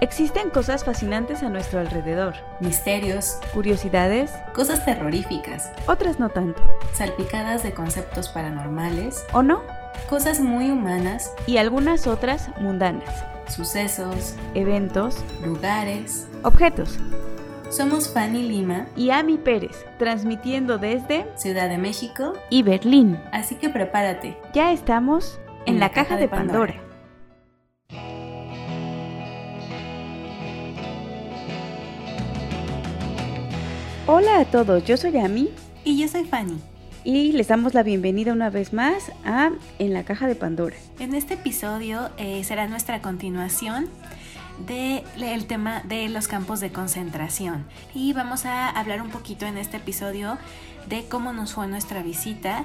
Existen cosas fascinantes a nuestro alrededor, Misterios, curiosidades, cosas terroríficas, otras no tanto, salpicadas de conceptos paranormales, ¿o no? cosas muy humanas, Y algunas otras mundanas, sucesos, eventos, lugares. objetos. Somos Fanny Lima, Y Ami Pérez, transmitiendo desde Ciudad de México, y Berlín. así que prepárate. Ya estamos en, la, caja, de Pandora. Hola a todos, yo soy Ami Y yo soy Fanny. y les damos la bienvenida una vez más a En la caja de Pandora. En este episodio eh, será nuestra continuación del tema de los campos de concentración y vamos a hablar un poquito en este episodio de cómo nos fue nuestra visita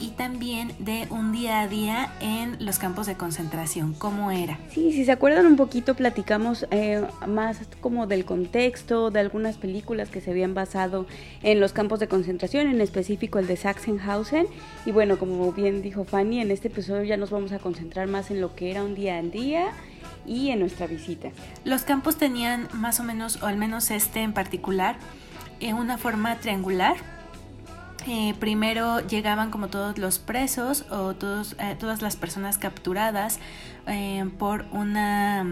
y también de un día a día en los campos de concentración, cómo era. Sí, si se acuerdan un poquito, platicamos eh, más como del contexto, de algunas películas que se habían basado en los campos de concentración, en específico el de Sachsenhausen. Y bueno, como bien dijo Fanny, en este episodio ya nos vamos a concentrar más en lo que era un día a día y en nuestra visita. Los campos tenían más o menos, o al menos este en particular, eh, una forma triangular. Primero llegaban como todos los presos o todos, eh, todas las personas capturadas eh, por una,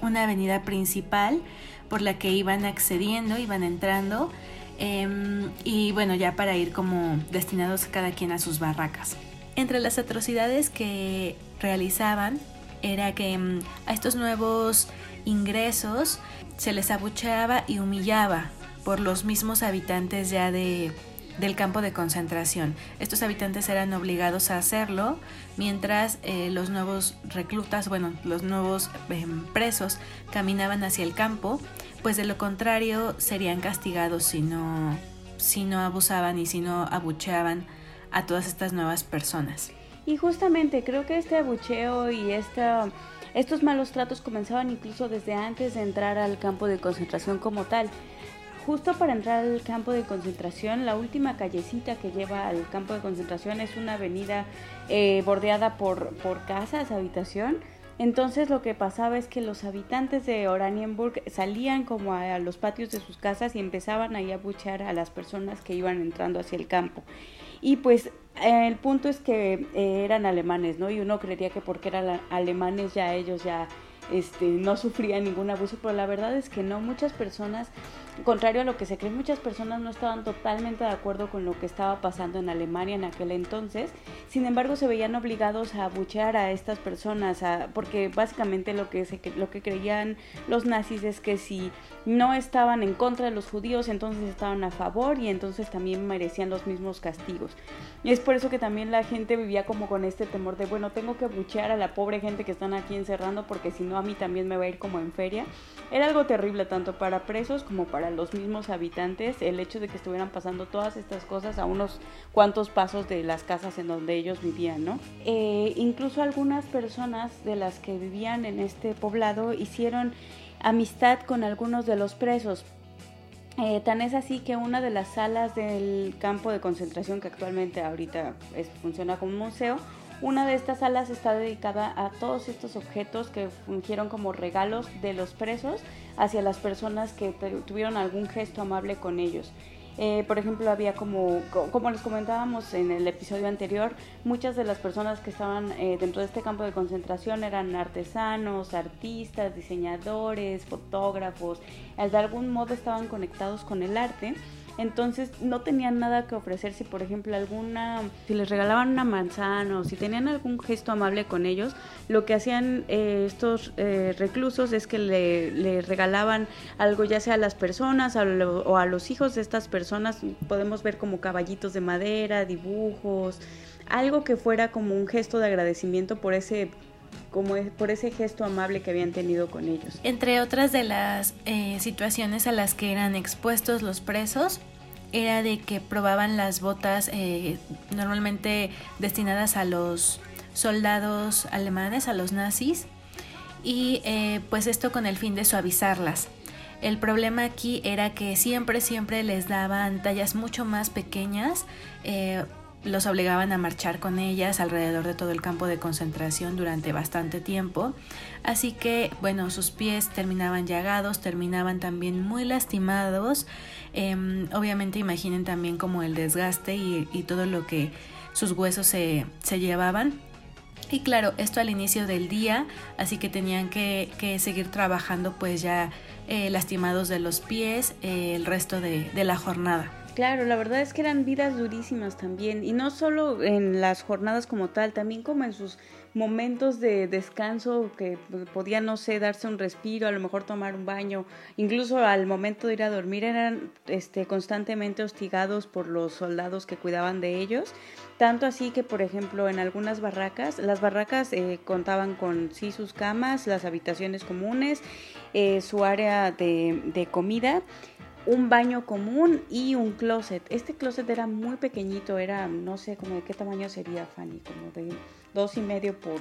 una avenida principal por la que iban accediendo, iban entrando em, y bueno, ya para ir como destinados cada quien a sus barracas. Entre las atrocidades que realizaban era que mm, a estos nuevos ingresos se les abucheaba y humillaba por los mismos habitantes ya de, del campo de concentración. Estos habitantes eran obligados a hacerlo mientras eh, los nuevos reclutas, bueno, los nuevos eh, presos caminaban hacia el campo, pues de lo contrario serían castigados si no, si no abusaban y si no abucheaban a todas estas nuevas personas. Y justamente creo que este abucheo y esta, estos malos tratos comenzaban incluso desde antes de entrar al campo de concentración como tal. Justo para entrar al campo de concentración, la última callecita que lleva al campo de concentración es una avenida eh, bordeada por, por casas, habitación. Entonces lo que pasaba es que los habitantes de Oranienburg salían como a, los patios de sus casas y empezaban ahí a buchear a las personas que iban entrando hacia el campo. Y pues eh, el punto es que eh, eran alemanes, ¿no? Y uno creería que porque eran alemanes ya ellos ya este, no sufrían ningún abuso, pero la verdad es que no, muchas personas, contrario a lo que se cree, muchas personas no estaban totalmente de acuerdo con lo que estaba pasando en Alemania en aquel entonces, sin embargo se veían obligados a abuchear a estas personas, porque básicamente lo que, lo que creían los nazis es que si no estaban en contra de los judíos, entonces estaban a favor y entonces también merecían los mismos castigos. Y es por eso que también la gente vivía como con este temor de, bueno, tengo que buchear a la pobre gente que están aquí encerrando porque si no a mí también me va a ir como en feria. Era algo terrible tanto para presos como para los mismos habitantes el hecho de que estuvieran pasando todas estas cosas a unos cuantos pasos de las casas en donde ellos vivían, ¿no? Eh, incluso algunas personas de las que vivían en este poblado hicieron amistad con algunos de los presos. Eh, tan es así que una de las salas del campo de concentración que actualmente ahorita es- funciona como museo, una de estas salas está dedicada a todos estos objetos que fungieron como regalos de los presos hacia las personas que tuvieron algún gesto amable con ellos. Eh, por ejemplo, había como, co- como les comentábamos en el episodio anterior, muchas de las personas que estaban eh, dentro de este campo de concentración eran artesanos, artistas, diseñadores, fotógrafos, de algún modo estaban conectados con el arte. Entonces no tenían nada que ofrecer. Si por ejemplo alguna, si les regalaban una manzana o si tenían algún gesto amable con ellos, lo que hacían eh, estos eh, reclusos es que le, le regalaban algo ya sea a las personas o a los hijos de estas personas, podemos ver como caballitos de madera, dibujos, algo que fuera como un gesto de agradecimiento por ese como por ese gesto amable que habían tenido con ellos. Entre otras de las eh, situaciones a las que eran expuestos los presos, era de que probaban las botas eh, normalmente destinadas a los soldados alemanes, a los nazis, y eh, pues esto con el fin de suavizarlas. El problema aquí era que siempre, siempre les daban tallas mucho más pequeñas, los obligaban a marchar con ellas alrededor de todo el campo de concentración durante bastante tiempo. Así que, bueno, sus pies terminaban llagados, terminaban también muy lastimados. Em, obviamente imaginen también como el desgaste y, todo lo que sus huesos se, llevaban. Y claro, esto al inicio del día, así que tenían que, seguir trabajando pues ya eh, lastimados de los pies eh, el resto de la jornada. Claro, la verdad es que eran vidas durísimas también, y no solo en las jornadas como tal, también como en sus momentos de descanso que podían, no sé, darse un respiro, a lo mejor tomar un baño, incluso al momento de ir a dormir eran este, constantemente hostigados por los soldados que cuidaban de ellos, tanto así que, por ejemplo, en algunas barracas, las barracas eh, contaban con sí sus camas, las habitaciones comunes, eh, su área de, de comida, un baño común y un closet. Este closet era muy pequeñito, era, no sé, como de qué tamaño sería, Fanny, como de dos y medio por...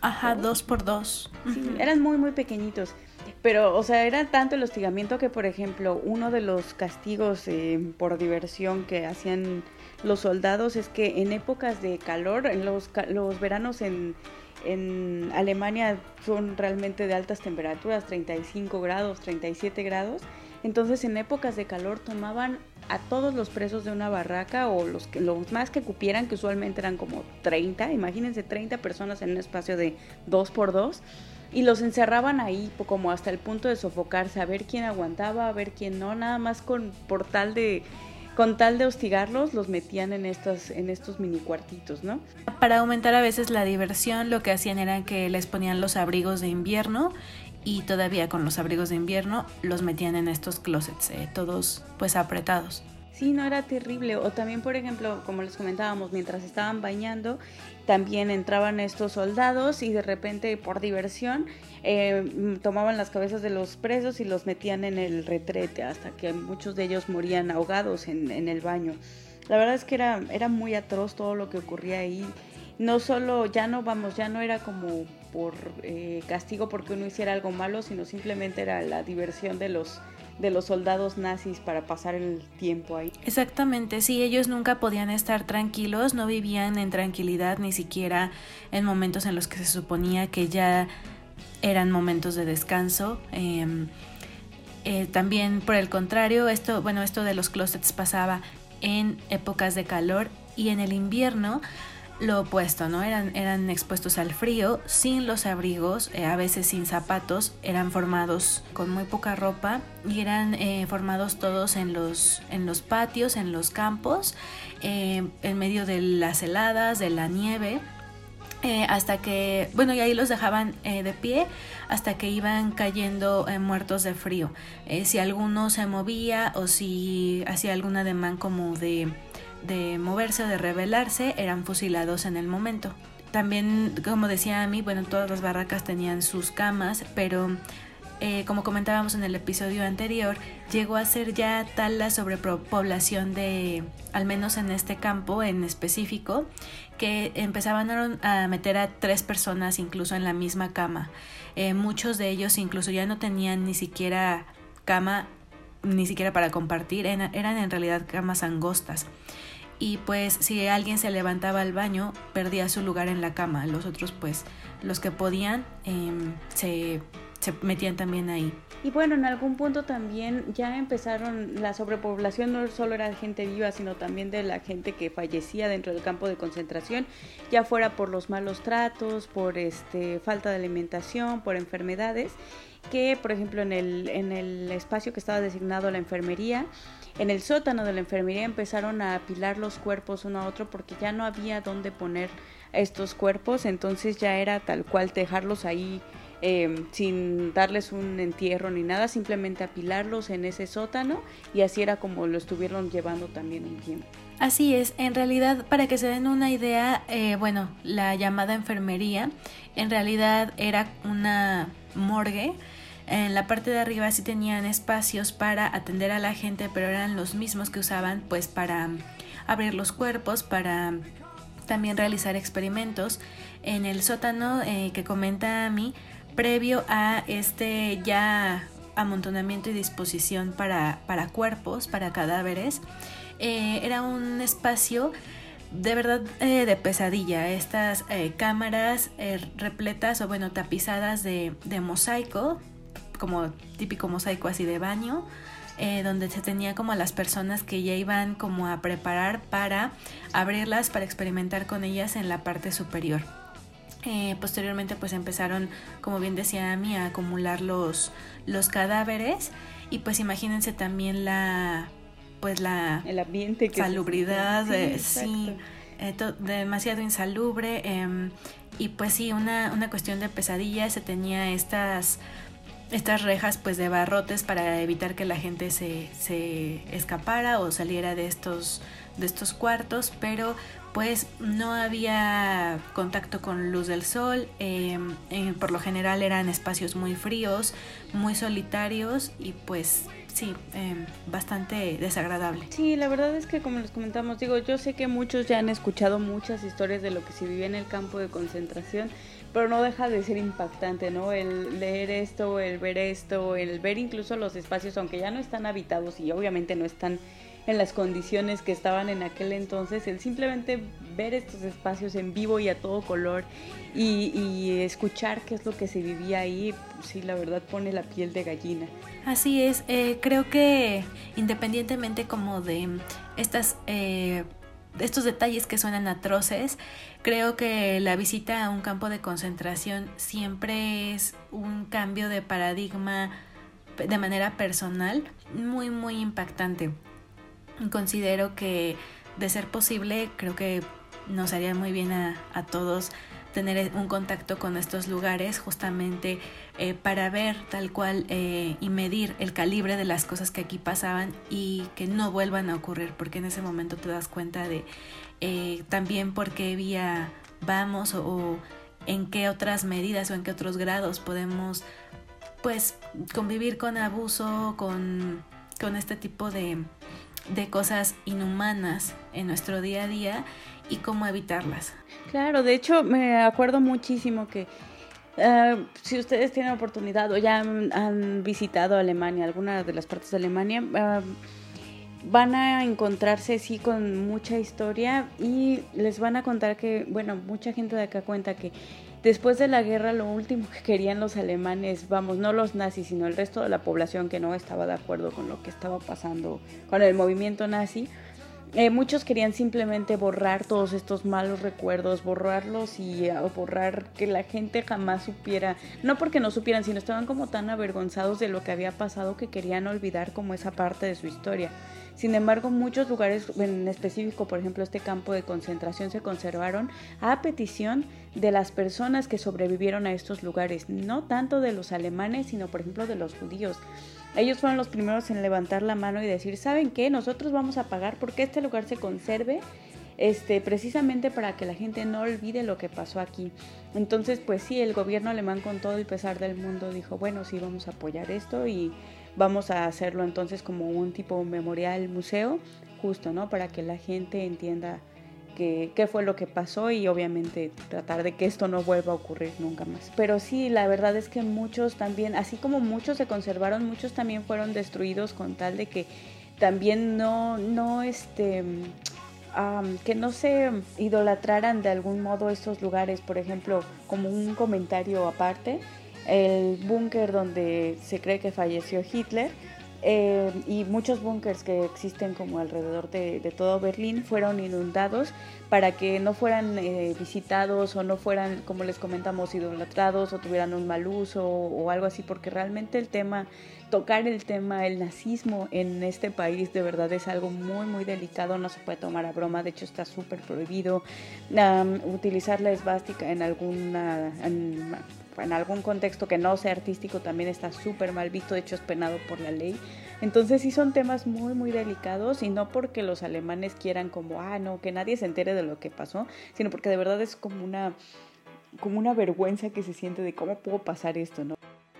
Ajá, dos por dos. Sí, eran muy, muy pequeñitos. Pero, o sea, era tanto el hostigamiento que, por ejemplo, uno de los castigos eh, por diversión que hacían los soldados es que en épocas de calor, en los, los veranos en, en Alemania son realmente de altas temperaturas, 35 grados, 37 grados, entonces en épocas de calor tomaban a todos los presos de una barraca o los, que, los más que cupieran, que usualmente eran como 30, imagínense 30 personas en un espacio de 2 por 2 y los encerraban ahí como hasta el punto de sofocarse, a ver quién aguantaba, a ver quién no, nada más con tal de con tal de hostigarlos, los metían en estos, en estos mini cuartitos, ¿no? Para aumentar a veces la diversión, lo que hacían era que les ponían los abrigos de invierno y todavía con los abrigos de invierno los metían en estos closets, eh, todos pues apretados. Sí, no era terrible. O también, por ejemplo, como les comentábamos, mientras estaban bañando, también entraban estos soldados y de repente, por diversión, eh, tomaban las cabezas de los presos y los metían en el retrete, hasta que muchos de ellos morían ahogados en, en el baño. La verdad es que era, era muy atroz todo lo que ocurría ahí. No solo, ya no vamos, ya no era como por eh, castigo porque uno hiciera algo malo, sino simplemente era la diversión de los de los soldados nazis para pasar el tiempo ahí. Exactamente, sí, ellos nunca podían estar tranquilos, no vivían en tranquilidad ni siquiera en momentos en los que se suponía que ya eran momentos de descanso. Em, eh, también por el contrario, esto, bueno, esto de los closets pasaba en épocas de calor y en el invierno lo opuesto, ¿no? Eran, eran expuestos al frío, sin los abrigos, eh, a veces sin zapatos, eran formados con muy poca ropa y eran eh, formados todos en los, en los patios, en los campos, eh, en medio de las heladas, de la nieve. hasta que, bueno, y ahí los dejaban de pie hasta que iban cayendo muertos de frío. si alguno se movía o si hacía algún ademán como de de moverse de rebelarse eran fusilados en el momento. También, como decía a mí, bueno, todas las barracas tenían sus camas, pero eh, como comentábamos en el episodio anterior, llegó a ser ya tal la sobrepoblación de, al menos en este campo en específico, que empezaban a meter a tres personas incluso en la misma cama. Eh, muchos de ellos incluso ya no tenían ni siquiera cama, ni siquiera para compartir, eran en realidad camas angostas y pues si alguien se levantaba al baño perdía su lugar en la cama, los otros pues los que podían em, se, se metían también ahí. Y bueno, en algún punto también ya empezaron, la sobrepoblación no solo era gente viva, sino también de la gente que fallecía dentro del campo de concentración, ya fuera por los malos tratos, por este, falta de alimentación, por enfermedades, que por ejemplo en el, en el espacio que estaba designado la enfermería, en el sótano de la enfermería empezaron a apilar los cuerpos uno a otro porque ya no había dónde poner estos cuerpos, entonces ya era tal cual dejarlos ahí eh, sin darles un entierro ni nada, simplemente apilarlos en ese sótano y así era como lo estuvieron llevando también un tiempo. Así es, en realidad para que se den una idea, eh, bueno, la llamada enfermería en realidad era una morgue en la parte de arriba sí tenían espacios para atender a la gente, pero eran los mismos que usaban pues para abrir los cuerpos, para también realizar experimentos. En el sótano eh, que comenta a mí, previo a este ya amontonamiento y disposición para, para cuerpos, para cadáveres, eh, era un espacio de verdad eh, de pesadilla. Estas cámaras repletas o bueno, tapizadas de, mosaico, como típico mosaico así de baño, donde se tenía como a las personas que ya iban como a preparar para abrirlas, para experimentar con ellas en la parte superior. posteriormente pues empezaron, como bien decía Ami, a acumular los, los cadáveres. Y pues imagínense también la pues la el ambiente que salubridad sí, eh, demasiado insalubre em, y pues sí una, una cuestión de pesadilla se tenía estas estas rejas pues de barrotes para evitar que la gente se, se escapara o saliera de estos de estos cuartos pero pues no había contacto con luz del sol em, por lo general eran espacios muy fríos muy solitarios y pues sí, em, bastante desagradable. Sí, la verdad es que como les comentamos, digo, yo sé que muchos ya han escuchado muchas historias de lo que se vivía en el campo de concentración, pero no deja de ser impactante, ¿no? El leer esto, el ver esto, el ver incluso los espacios, aunque ya no están habitados y obviamente no están en las condiciones que estaban en aquel entonces, el simplemente ver estos espacios en vivo y a todo color y, escuchar qué es lo que se vivía ahí, sí, la verdad pone la piel de gallina. Así es, eh, creo que independientemente como de estas... Eh, estos detalles que suenan atroces, creo que la visita a un campo de concentración siempre es un cambio de paradigma de manera personal muy muy impactante. Considero que de ser posible, creo que nos haría muy bien a, todos tener un contacto con estos lugares justamente eh, para ver tal cual eh, y medir el calibre de las cosas que aquí pasaban y que no vuelvan a ocurrir porque en ese momento te das cuenta de eh, también por qué vía vamos o, en qué otras medidas o en qué otros grados podemos pues convivir con abuso con, con este tipo de, de cosas inhumanas en nuestro día a día y cómo evitarlas. Claro, de hecho me acuerdo muchísimo que eh, si ustedes tienen oportunidad o ya han, visitado Alemania, alguna de las partes de Alemania, eh, van a encontrarse sí con mucha historia y les van a contar que, bueno, mucha gente de acá cuenta que después de la guerra lo último que querían los alemanes, vamos, no los nazis, sino el resto de la población que no estaba de acuerdo con lo que estaba pasando con el movimiento nazi, eh, muchos querían simplemente borrar todos estos malos recuerdos, borrarlos y uh, borrar que la gente jamás supiera, no porque no supieran, sino estaban como tan avergonzados de lo que había pasado que querían olvidar como esa parte de su historia. Sin embargo, muchos lugares en específico, por ejemplo, este campo de concentración se conservaron a petición de las personas que sobrevivieron a estos lugares, no tanto de los alemanes, sino por ejemplo de los judíos. Ellos fueron los primeros en levantar la mano y decir, ¿saben qué? Nosotros vamos a pagar porque este lugar se conserve este, precisamente para que la gente no olvide lo que pasó aquí. Entonces, pues sí, el gobierno alemán con todo y pesar del mundo dijo, bueno, sí, vamos a apoyar esto y vamos a hacerlo entonces como un tipo memorial museo, justo, ¿no? Para que la gente entienda qué, qué fue lo que pasó y obviamente tratar de que esto no vuelva a ocurrir nunca más. Pero sí, la verdad es que muchos también, así como muchos se conservaron, muchos también fueron destruidos con tal de que también no, no, este, que no se idolatraran de algún modo estos lugares, por ejemplo, como un comentario aparte, el búnker donde se cree que falleció Hitler eh, y muchos búnkers que existen como alrededor de, todo Berlín fueron inundados para que no fueran eh, visitados o no fueran, como les comentamos, idolatrados o tuvieran un mal uso o, algo así, porque realmente el tema, tocar el tema, el nazismo en este país de verdad es algo muy, muy delicado, no se puede tomar a broma, de hecho está súper prohibido utilizar la esvástica en alguna algún contexto que no sea artístico también está súper mal visto, de hecho es penado por la ley. Entonces sí son temas muy muy delicados y no porque los alemanes quieran como, ah, no, que nadie se entere de lo que pasó, sino porque de verdad es como una como una vergüenza que se siente de cómo puedo pasar esto, ¿no?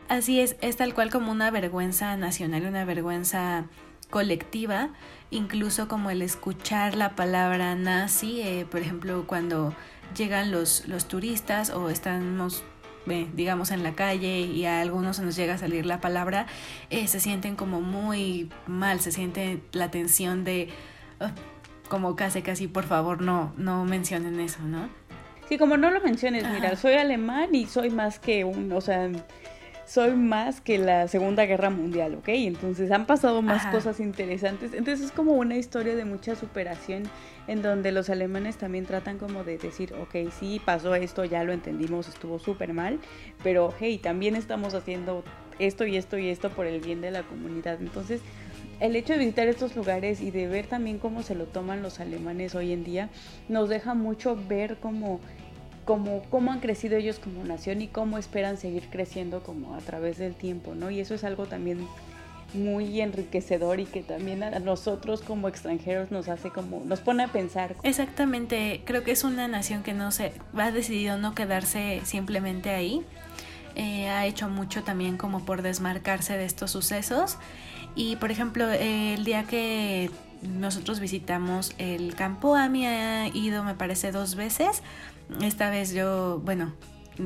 Así es, es tal cual como una vergüenza nacional, una vergüenza colectiva, incluso como el escuchar la palabra nazi, eh, por ejemplo, cuando llegan los, los turistas o estamos digamos, en la calle y a algunos se nos llega a salir la palabra, eh, se sienten como muy mal, se siente la tensión de... Oh, como casi casi por favor no, no mencionen eso, ¿no? Sí, como no lo menciones, mira, soy alemán y soy más que un, o sea, soy más que la Segunda Guerra Mundial, ¿ok? Entonces han pasado más cosas interesantes. Entonces es como una historia de mucha superación en donde los alemanes también tratan como de decir, ok, sí, pasó esto, ya lo entendimos, estuvo súper mal, pero hey, también estamos haciendo esto y esto y esto por el bien de la comunidad. Entonces el hecho de visitar estos lugares y de ver también cómo se lo toman los alemanes hoy en día nos deja mucho ver cómo como cómo han crecido ellos como nación y cómo esperan seguir creciendo como a través del tiempo, ¿no? Y eso es algo también muy enriquecedor y que también a nosotros como extranjeros nos hace como nos pone a pensar. Exactamente, creo que es una nación que no se ha decidido no quedarse simplemente ahí. Eh, ha hecho mucho también como por desmarcarse de estos sucesos y por ejemplo el día que nosotros visitamos el campo AMI ha ido me parece dos veces esta vez yo, bueno,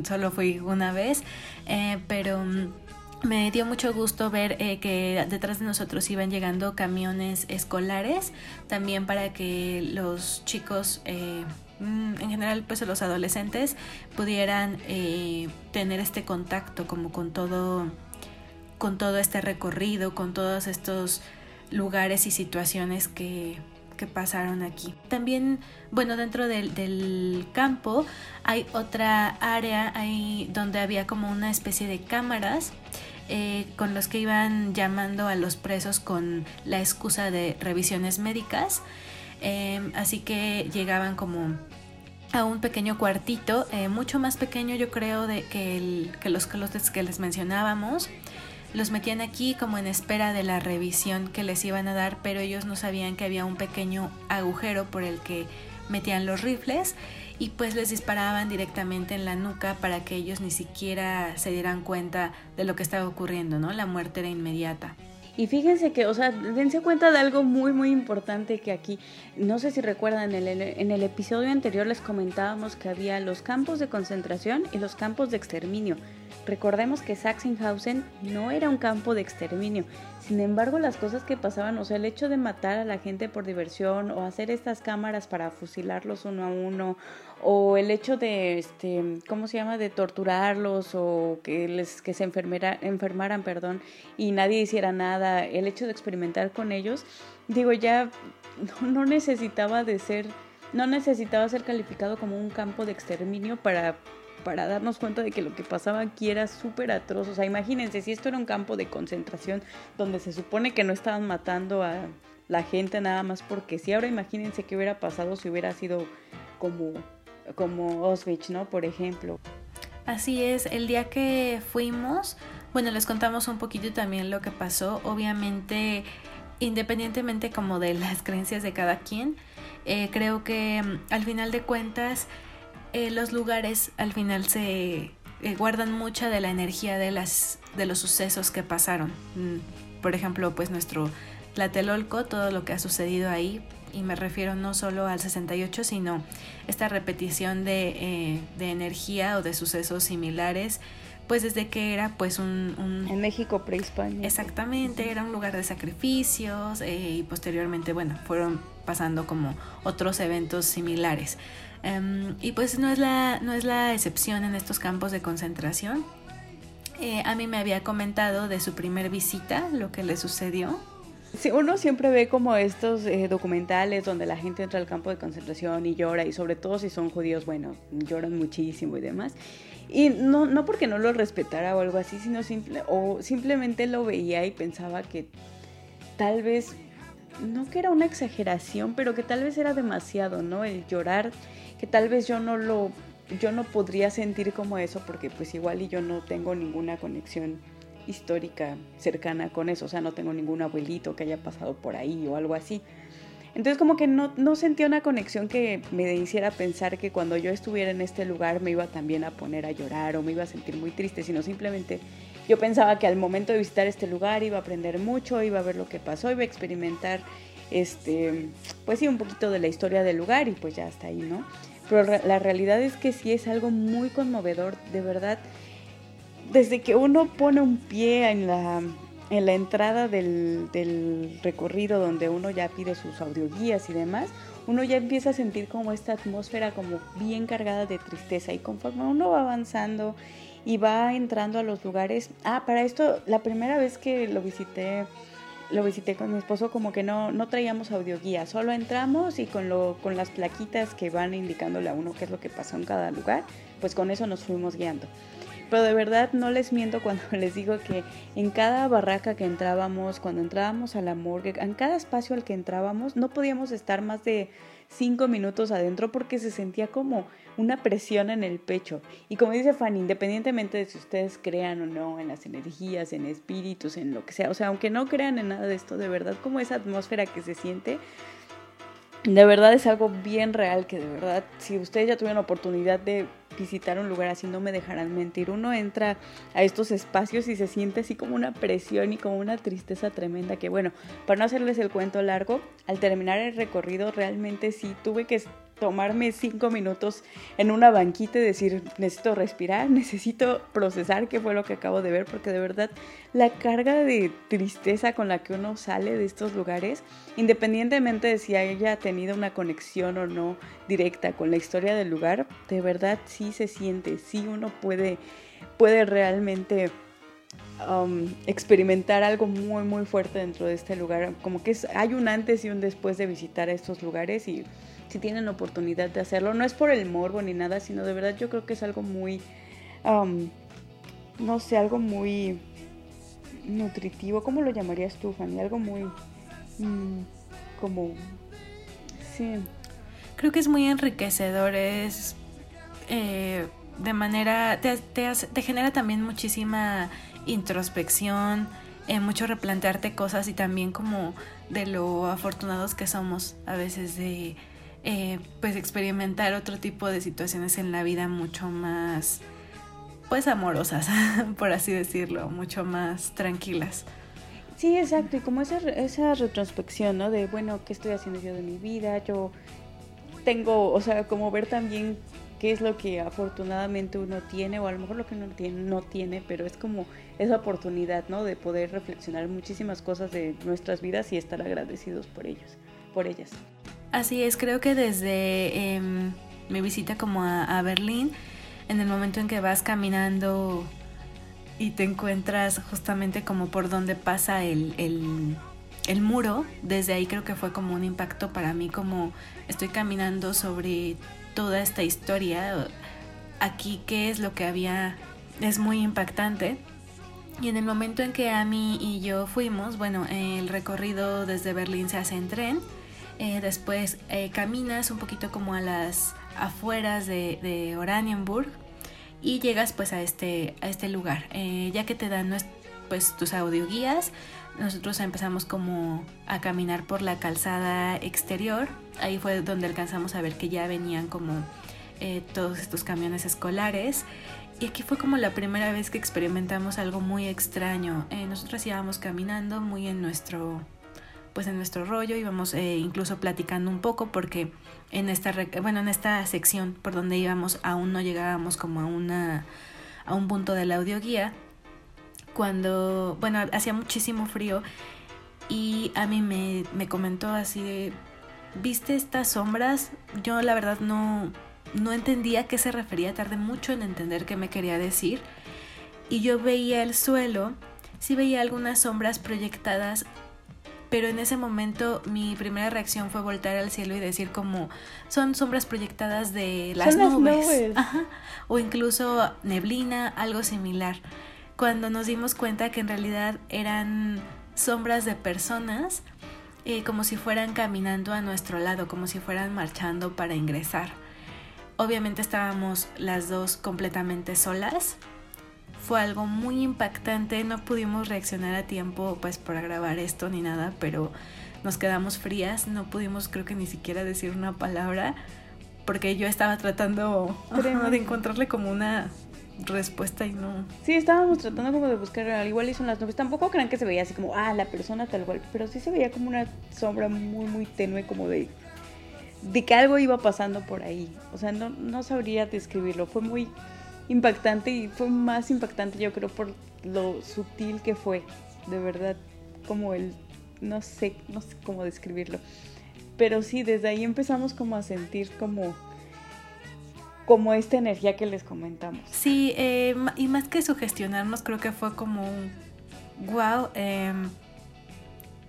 solo fui una vez, eh, pero mm, me dio mucho gusto ver eh, que detrás de nosotros iban llegando camiones escolares, también para que los chicos, eh, mm, en general pues los adolescentes, pudieran tener este contacto como con todo, con todo este recorrido, con todos estos lugares y situaciones que que pasaron aquí. También, bueno, dentro del, campo hay otra área ahí donde había como una especie de cámaras eh, con los que iban llamando a los presos con la excusa de revisiones médicas. Em, así que llegaban como a un pequeño cuartito, eh, mucho más pequeño yo creo de que, el, que los closets que les mencionábamos. Los metían aquí como en espera de la revisión que les iban a dar, pero ellos no sabían que había un pequeño agujero por el que metían los rifles y pues les disparaban directamente en la nuca para que ellos ni siquiera se dieran cuenta de lo que estaba ocurriendo, ¿no? La muerte era inmediata. Y fíjense que, o sea, dense cuenta de algo muy, muy importante que aquí, no sé si recuerdan, en el, en el episodio anterior les comentábamos que había los campos de concentración y los campos de exterminio. Recordemos que Sachsenhausen no era un campo de exterminio. Sin embargo, las cosas que pasaban, o sea, el hecho de matar a la gente por diversión o hacer estas cámaras para fusilarlos uno a uno o el hecho de este, ¿cómo se llama? de torturarlos o que les que se enfermera, enfermaran, perdón, y nadie hiciera nada, el hecho de experimentar con ellos, digo, ya no necesitaba de ser no necesitaba ser calificado como un campo de exterminio para para darnos cuenta de que lo que pasaba aquí era súper atroz. O sea, imagínense, si esto era un campo de concentración donde se supone que no estaban matando a la gente nada más porque sí, ahora imagínense qué hubiera pasado si hubiera sido como, como Auschwitz, ¿no? Por ejemplo. Así es, el día que fuimos, bueno, les contamos un poquito también lo que pasó. Obviamente, independientemente como de las creencias de cada quien, eh, creo que mm, al final de cuentas eh, los lugares al final se eh, guardan mucha de la energía de, las, de los sucesos que pasaron. Mm, por ejemplo, pues nuestro Tlatelolco, todo lo que ha sucedido ahí, y me refiero no solo al 68, sino esta repetición de, eh, de energía o de sucesos similares pues desde que era pues un... en México prehispánico. Exactamente, era un lugar de sacrificios y posteriormente, bueno, fueron pasando como otros eventos similares. Em, y pues no es, la, no es la excepción en estos campos de concentración. Eh, a mí me había comentado de su primer visita, lo que le sucedió. Sí, uno siempre ve como estos eh, documentales donde la gente entra al campo de concentración y llora, y sobre todo si son judíos, bueno, lloran muchísimo y demás. Y no, no porque no lo respetara o algo así, sino o simplemente lo veía y pensaba que tal vez, no que era una exageración, pero que tal vez era demasiado, ¿no? El llorar que tal vez yo no lo, yo no podría sentir como eso porque pues igual y yo no tengo ninguna conexión histórica cercana con eso, o sea, no tengo ningún abuelito que haya pasado por ahí o algo así. Entonces como que no, no sentía una conexión que me hiciera pensar que cuando yo estuviera en este lugar me iba también a poner a llorar o me iba a sentir muy triste, sino simplemente yo pensaba que al momento de visitar este lugar iba a aprender mucho, iba a ver lo que pasó, iba a experimentar este, pues sí, un poquito de la historia del lugar y pues ya está ahí, ¿no? Pero la realidad es que sí es algo muy conmovedor, de verdad. Desde que uno pone un pie en la, en la entrada del, recorrido donde uno ya pide sus audioguías y demás, uno ya empieza a sentir como esta atmósfera como bien cargada de tristeza y conforme uno va avanzando y va entrando a los lugares, ah, para esto la primera vez que lo visité lo visité con mi esposo como que no, no traíamos audioguía, solo entramos y con, lo, con las plaquitas que van indicándole a uno qué es lo que pasa en cada lugar, pues con eso nos fuimos guiando. Pero de verdad no les miento cuando les digo que en cada barraca que entrábamos, cuando entrábamos a la morgue, en cada espacio al que entrábamos, no podíamos estar más de cinco minutos adentro porque se sentía como una presión en el pecho. Y como dice Fanny, independientemente de si ustedes crean o no en las energías, en espíritus, en lo que sea, o sea, aunque no crean en nada de esto, de verdad, como esa atmósfera que se siente, de verdad es algo bien real que de verdad, si ustedes ya tuvieron oportunidad de visitar un lugar así, no me dejarán mentir. Uno entra a estos espacios y se siente así como una presión y como una tristeza tremenda que bueno, para no hacerles el cuento largo, al terminar el recorrido realmente sí tuve que tomarme cinco minutos en una banquita y decir, necesito respirar, necesito procesar qué fue lo que acabo de ver, porque de verdad la carga de tristeza con la que uno sale de estos lugares, independientemente de si haya tenido una conexión o no directa con la historia del lugar, de verdad sí se siente, sí uno puede, puede realmente... Um, experimentar algo muy muy fuerte dentro de este lugar como que hay un antes y un después de visitar estos lugares y si tienen oportunidad de hacerlo. No es por el morbo ni nada, sino de verdad yo creo que es algo muy, no sé, algo muy nutritivo. ¿Cómo lo llamarías tú, Fanny? Algo muy, mm, como, sí. Creo que es muy enriquecedor, es eh, de manera, te, te, genera también muchísima introspección, eh, mucho replantearte cosas y también como de lo afortunados que somos a veces de eh, pues experimentar otro tipo de situaciones en la vida mucho más pues amorosas, por así decirlo, mucho más tranquilas. Sí, exacto, y como esa, esa retrospección, ¿no? De, bueno, ¿qué estoy haciendo yo de mi vida? Yo tengo, o sea, como ver también qué es lo que afortunadamente uno tiene, o a lo mejor lo que uno tiene, no tiene, pero es como esa oportunidad, ¿no? De poder reflexionar muchísimas cosas de nuestras vidas y estar agradecidos por ellos, por ellas. Así es, creo que desde em, mi visita como a, Berlín, en el momento en que vas caminando y te encuentras justamente como por donde pasa el, el, muro, desde ahí creo que fue como un impacto para mí, como estoy caminando sobre toda esta historia, aquí qué es lo que había, es muy impactante. Y en el momento en que Amy y yo fuimos, bueno, el recorrido desde Berlín se hace en tren eh, después eh, caminas un poquito como a las afueras de, Oranienburg y llegas pues a este, a este lugar. Eh, ya que te dan pues tus audioguías, nosotros empezamos como a caminar por la calzada exterior. Ahí fue donde alcanzamos a ver que ya venían como todos estos camiones escolares. Y aquí fue como la primera vez que experimentamos algo muy extraño. nosotros íbamos caminando muy en nuestro pues en nuestro rollo íbamos eh, incluso platicando un poco porque en esta bueno en esta sección por donde íbamos aún no llegábamos como a una a un punto de la audioguía cuando bueno hacía muchísimo frío y a mí me, me comentó así de viste estas sombras yo la verdad no no entendía a qué se refería tardé mucho en entender qué me quería decir y yo veía el suelo sí veía algunas sombras proyectadas pero en ese momento mi primera reacción fue voltar al cielo y decir como son sombras proyectadas de las nubes, o incluso neblina, algo similar. Cuando nos dimos cuenta que en realidad eran sombras de personas eh, como si fueran caminando a nuestro lado, como si fueran marchando para ingresar. Obviamente estábamos las dos completamente solas, fue algo muy impactante, no pudimos reaccionar a tiempo pues para grabar esto ni nada, pero nos quedamos frías, no pudimos creo que ni siquiera decir una palabra porque yo estaba tratando de encontrarle como una respuesta y no. Sí, estábamos tratando como de buscar, al igual hizo las nubes. Tampoco crean que se veía así como, ah, la persona tal cual, pero sí se veía como una sombra muy, muy tenue, como de, de que algo iba pasando por ahí. O sea, no, no sabría describirlo. Fue muy, impactante y fue más impactante yo creo por lo sutil que fue, de verdad, como el, no sé, no sé cómo describirlo. pero sí, desde ahí empezamos como a sentir como como esta energía que les comentamos. Sí, eh, y más que sugestionarnos, creo que fue como un wow. Em,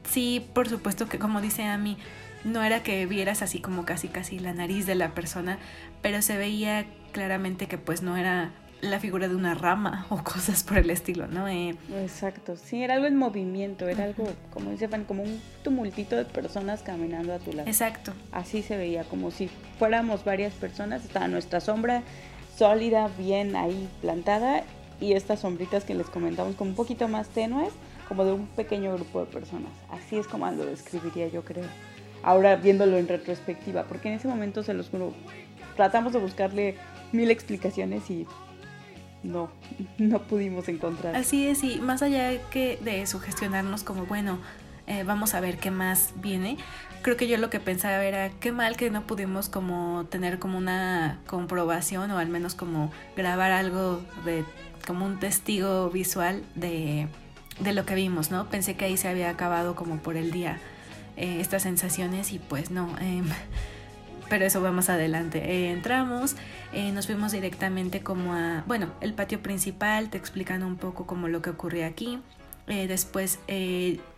sí, por supuesto que como dice Ami, no era que vieras así como casi casi la nariz de la persona, pero se veía claramente que pues no era la figura de una rama o cosas por el estilo, ¿no? Eh, Exacto, sí, era algo en movimiento, era algo, como dice como un tumultito de personas caminando a tu lado. Exacto. Así se veía, como si fuéramos varias personas, estaba nuestra sombra sólida, bien ahí plantada, y estas sombritas que les comentamos como un poquito más tenues, como de un pequeño grupo de personas. Así es como lo describiría yo creo. Ahora viéndolo en retrospectiva, porque en ese momento se los juro, tratamos de buscarle mil explicaciones y no, no pudimos encontrar. Así es, y más allá que de sugestionarnos como, bueno, eh, vamos a ver qué más viene, creo que yo lo que pensaba era, qué mal que no pudimos como tener como una comprobación o al menos como grabar algo de como un testigo visual de, de lo que vimos, ¿no? Pensé que ahí se había acabado como por el día eh, estas sensaciones y pues no. Eh, pero eso va más adelante. Eh, entramos, eh, nos fuimos directamente como a, bueno, el patio principal, te explican un poco como lo que ocurre aquí. Eh, después...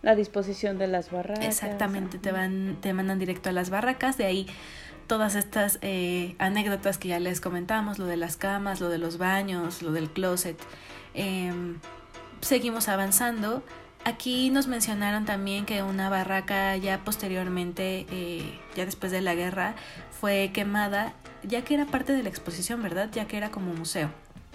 la disposición de las barracas. Exactamente, te, van, te mandan directo a las barracas, de ahí todas estas anécdotas que ya les comentamos, lo de las camas, lo de los baños, lo del closet. Em, seguimos avanzando. Aquí nos mencionaron también que una barraca ya posteriormente, eh, ya después de la guerra, fue quemada, ya que era parte de la exposición, ¿verdad? Ya que era como museo.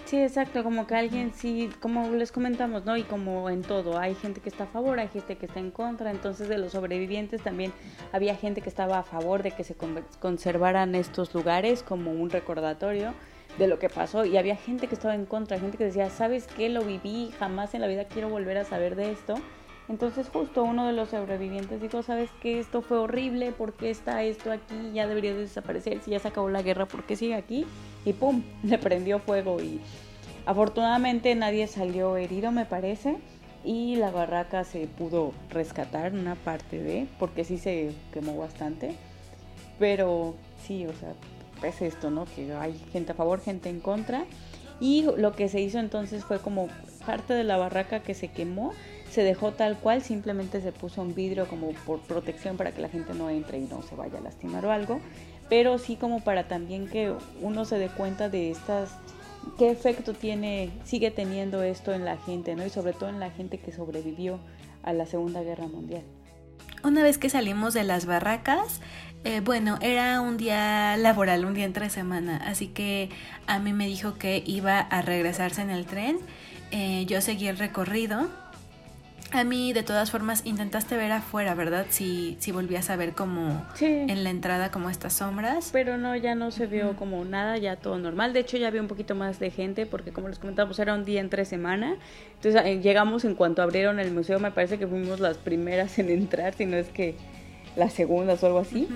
Sí, exacto, como que alguien sí, como les comentamos, ¿no? Y como en todo, hay gente que está a favor, hay gente que está en contra, entonces de los sobrevivientes también había gente que estaba a favor de que se conservaran estos lugares como un recordatorio de lo que pasó y había gente que estaba en contra, gente que decía, ¿sabes qué? Lo viví, jamás en la vida quiero volver a saber de esto. Entonces justo uno de los sobrevivientes dijo, ¿sabes qué? Esto fue horrible, ¿por qué está esto aquí? Ya debería desaparecer, si ya se acabó la guerra, ¿por qué sigue aquí? Y ¡pum! Le prendió fuego y afortunadamente nadie salió herido, me parece. Y la barraca se pudo rescatar una parte de, porque sí se quemó bastante. Pero sí, o sea, es esto, ¿no? Que hay gente a favor, gente en contra. Y lo que se hizo entonces fue como parte de la barraca que se quemó, se dejó tal cual, simplemente se puso un vidrio como por protección para que la gente no entre y no se vaya a lastimar o algo, pero sí como para también que uno se dé cuenta de estas qué efecto tiene sigue teniendo esto en la gente, ¿no? Y sobre todo en la gente que sobrevivió a la Segunda Guerra Mundial. Una vez que salimos de las barracas, eh, bueno, era un día laboral, un día entre semana, así que a mí me dijo que iba a regresarse en el tren. Eh, yo seguí el recorrido a mí, de todas formas, intentaste ver afuera, ¿verdad? Si, si volvías a ver como en la entrada como estas sombras. Pero no, ya no se vio como nada, ya todo normal. De hecho, ya había un poquito más de gente porque, como les comentamos, era un día entre semana. Entonces, eh, llegamos en cuanto abrieron el museo. Me parece que fuimos las primeras en entrar, si no es que las segundas o algo así.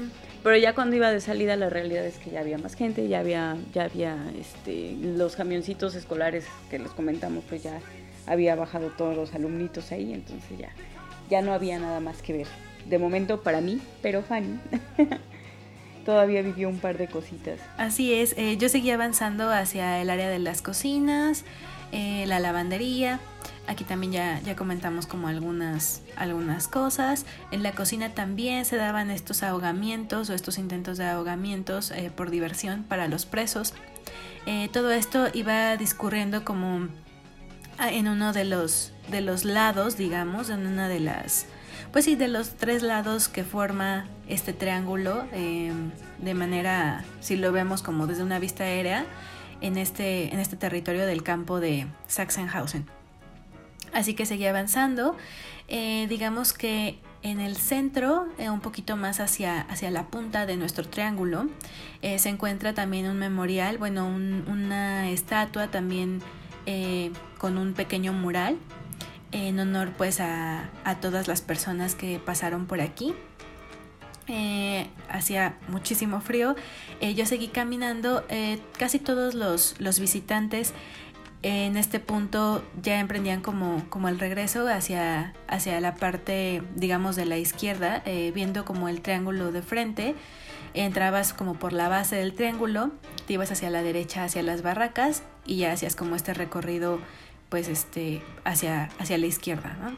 Pero ya cuando iba de salida, la realidad es que ya había más gente, ya había, ya había este, los camioncitos escolares que les comentamos, pues ya había bajado todos los alumnitos ahí, entonces ya, ya no había nada más que ver. De momento para mí, pero Fanny todavía vivió un par de cositas. Así es, eh, yo seguí avanzando hacia el área de las cocinas, eh, la lavandería. Aquí también ya, ya comentamos como algunas, algunas cosas. En la cocina también se daban estos ahogamientos o estos intentos de ahogamientos eh, por diversión para los presos. todo esto iba discurriendo como Ah, en uno de los, de los lados, digamos, en una de las, pues sí, de los tres lados que forma este triángulo, em, de manera, si lo vemos como desde una vista aérea, en este, en este territorio del campo de Sachsenhausen. Así que seguí avanzando. Eh, digamos que en el centro, eh, un poquito más hacia, hacia la punta de nuestro triángulo, eh, se encuentra también un memorial, bueno, una estatua también con un pequeño mural en honor pues a, todas las personas que pasaron por aquí. Eh, hacía muchísimo frío. Eh, yo seguí caminando. casi todos los, visitantes En este punto ya emprendían como, como el regreso hacia, hacia la parte, digamos, de la izquierda, eh, viendo como el triángulo de frente. Entrabas como por la base del triángulo, te ibas hacia la derecha, hacia las barracas y ya hacías como este recorrido pues este hacia, hacia la izquierda, ¿no?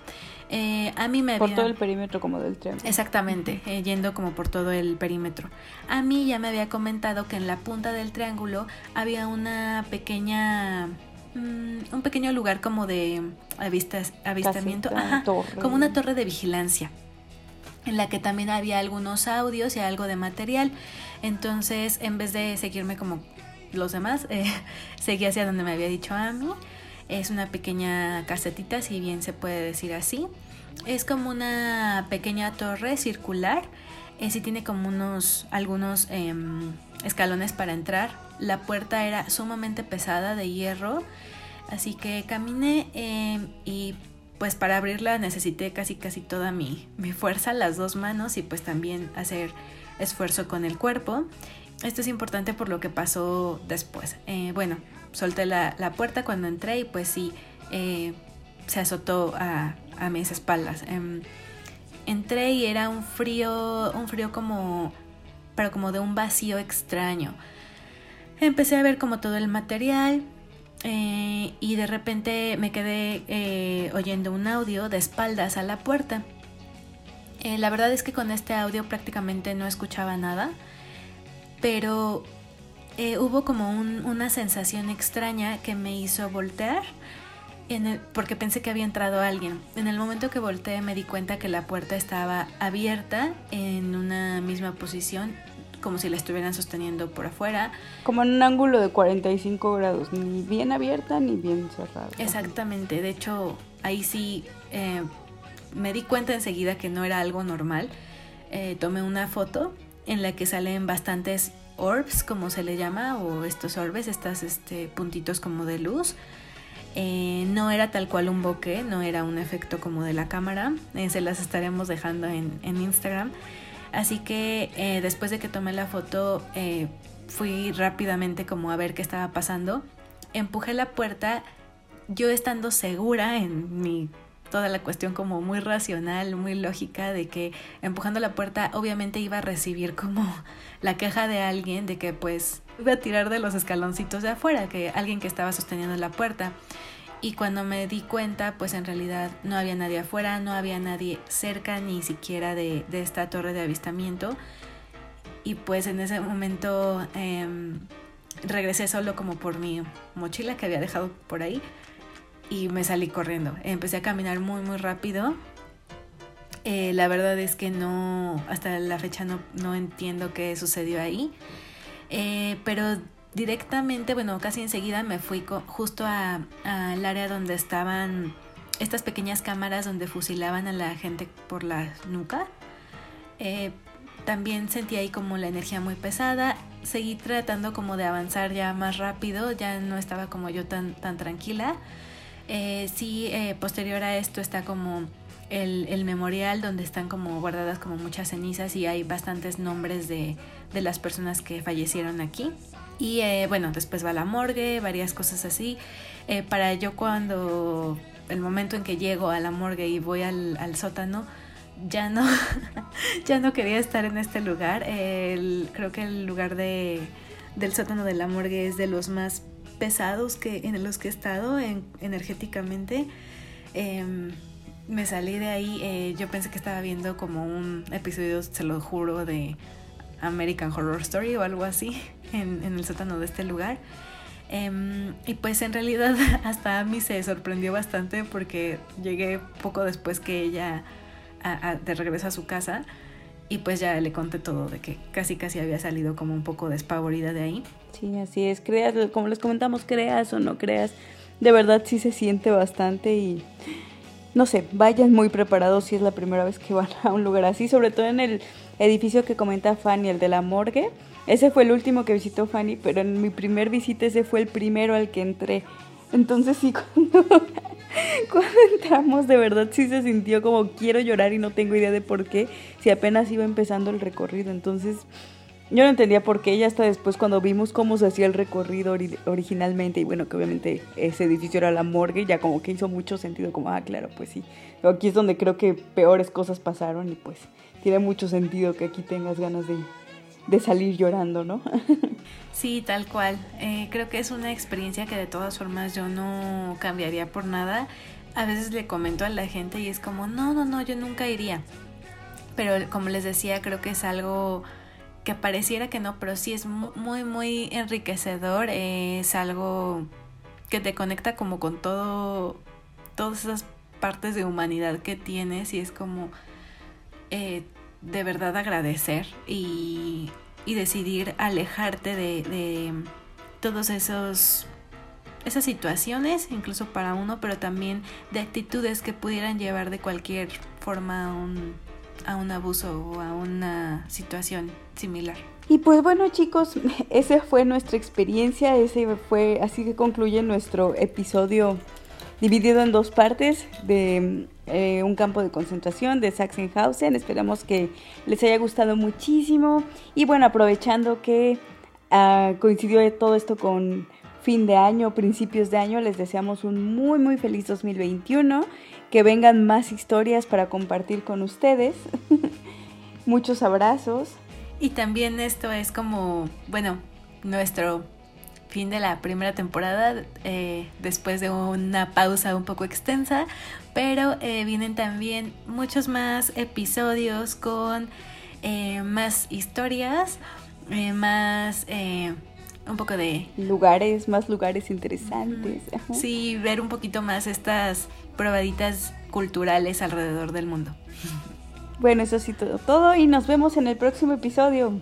Eh, a mí me Por todo el perímetro como del triángulo. Exactamente, eh, yendo como por todo el perímetro. A mí ya me había comentado que en la punta del triángulo había una pequeña... Mm, un pequeño lugar como de avistas, avistamiento, como una torre de vigilancia en la que también había algunos audios y algo de material. Entonces, en vez de seguirme como los demás, eh, seguí hacia donde me había dicho a mí. Es una pequeña casetita, si bien se puede decir así. Es como una pequeña torre circular. Eh, sí tiene como unos, algunos em, escalones para entrar. La puerta era sumamente pesada de hierro. Así que caminé em, y pues para abrirla necesité casi casi toda mi, mi fuerza, las dos manos y pues también hacer esfuerzo con el cuerpo. Esto es importante por lo que pasó después. Eh, bueno, solté la, puerta cuando entré y pues sí, eh, se azotó a, mis espaldas. Em, entré y era un frío, un frío como, pero como de un vacío extraño. Empecé a ver como todo el material eh, y de repente me quedé eh, oyendo un audio de espaldas a la puerta. la verdad es que con este audio prácticamente no escuchaba nada, pero eh, hubo como una sensación extraña que me hizo voltear porque pensé que había entrado alguien. En el momento que volteé me di cuenta que la puerta estaba abierta en una misma posición, como si la estuvieran sosteniendo por afuera. Como en un ángulo de 45 grados, ni bien abierta ni bien cerrada. Exactamente, de hecho ahí sí eh, me di cuenta enseguida que no era algo normal. Eh, tomé una foto en la que salen bastantes orbs, como se le llama, o estos orbes, estos este, puntitos como de luz. Eh, no era tal cual un bokeh, no era un efecto como de la cámara. Eh, se las estaremos dejando en, Instagram. Así que eh, después de que tomé la foto, fui rápidamente como a ver qué estaba pasando. Empujé la puerta, yo estando segura en mi toda la cuestión como muy racional, muy lógica de que empujando la puerta obviamente iba a recibir como la queja de alguien de que pues iba a tirar de los escaloncitos de afuera, que alguien que estaba sosteniendo la puerta. Y cuando me di cuenta, pues en realidad no había nadie afuera, no había nadie cerca ni siquiera de, esta torre de avistamiento. Y pues en ese momento em, regresé solo como por mi mochila que había dejado por ahí y me salí corriendo. Empecé a caminar muy, muy rápido. Eh, la verdad es que no, hasta la fecha no, no entiendo qué sucedió ahí. Eh, pero directamente, bueno, casi enseguida me fui justo al área donde estaban estas pequeñas cámaras donde fusilaban a la gente por la nuca. Eh, también sentí ahí como la energía muy pesada. Seguí tratando como de avanzar ya más rápido, ya no estaba como yo tan, tan tranquila. Eh, sí, eh, posterior a esto está como el, memorial donde están como guardadas como muchas cenizas y hay bastantes nombres de, las personas que fallecieron aquí. Y eh, bueno, después va la morgue, varias cosas así. para yo cuando el momento en que llego a la morgue y voy al, sótano, ya no, ya no quería estar en este lugar. creo que el lugar de, del sótano de la morgue es de los más pesados que, en los que he estado energéticamente. Em, me salí de ahí, eh, yo pensé que estaba viendo como un episodio, se lo juro, de American Horror Story o algo así en, el sótano de este lugar. Em, y pues en realidad hasta a mí se sorprendió bastante porque llegué poco después que ella de regreso a su casa y pues ya le conté todo de que casi casi había salido como un poco despavorida de ahí. Sí, así es, creas, como les comentamos, creas o no creas, de verdad sí se siente bastante y no sé, vayan muy preparados si es la primera vez que van a un lugar así, sobre todo en el edificio que comenta Fanny, el de la morgue. Ese fue el último que visitó Fanny, pero en mi primer visita ese fue el primero al que entré. Entonces sí, cuando Cuando entramos, de verdad sí se sintió como quiero llorar y no tengo idea de por qué, si apenas iba empezando el recorrido. Entonces, yo no entendía por qué, ya hasta después cuando vimos cómo se hacía el recorrido originalmente y bueno, que obviamente ese edificio era la morgue, ya como que hizo mucho sentido, como, ah, claro, pues sí. Pero aquí es donde creo que peores cosas pasaron y pues tiene mucho sentido que aquí tengas ganas de, de salir llorando, ¿no? sí, tal cual. Eh, creo que es una experiencia que de todas formas yo no cambiaría por nada. A veces le comento a la gente y es como, no, no, no, yo nunca iría. Pero como les decía, creo que es algo que pareciera que no, pero sí es muy, muy enriquecedor, es algo que te conecta como con todo, todas esas partes de humanidad que tienes y es como eh, de verdad agradecer y, y decidir alejarte de, de todos esos esas situaciones, incluso para uno, pero también de actitudes que pudieran llevar de cualquier forma a un a un abuso o a una situación similar. Y pues bueno chicos, esa fue nuestra experiencia, ese fue así que concluye nuestro episodio dividido en dos partes de eh, un campo de concentración de Sachsenhausen. Esperamos que les haya gustado muchísimo y bueno, aprovechando que uh, coincidió todo esto con fin de año, principios de año, les deseamos un muy muy feliz 2021 que vengan más historias para compartir con ustedes. Muchos abrazos. Y también esto es como, bueno, nuestro fin de la primera temporada, eh, después de una pausa un poco extensa, pero eh, vienen también muchos más episodios con eh, más historias, más un poco de... Lugares, más lugares interesantes. Sí, ver un poquito más estas probaditas culturales alrededor del mundo. Bueno, eso sí todo, todo y nos vemos en el próximo episodio.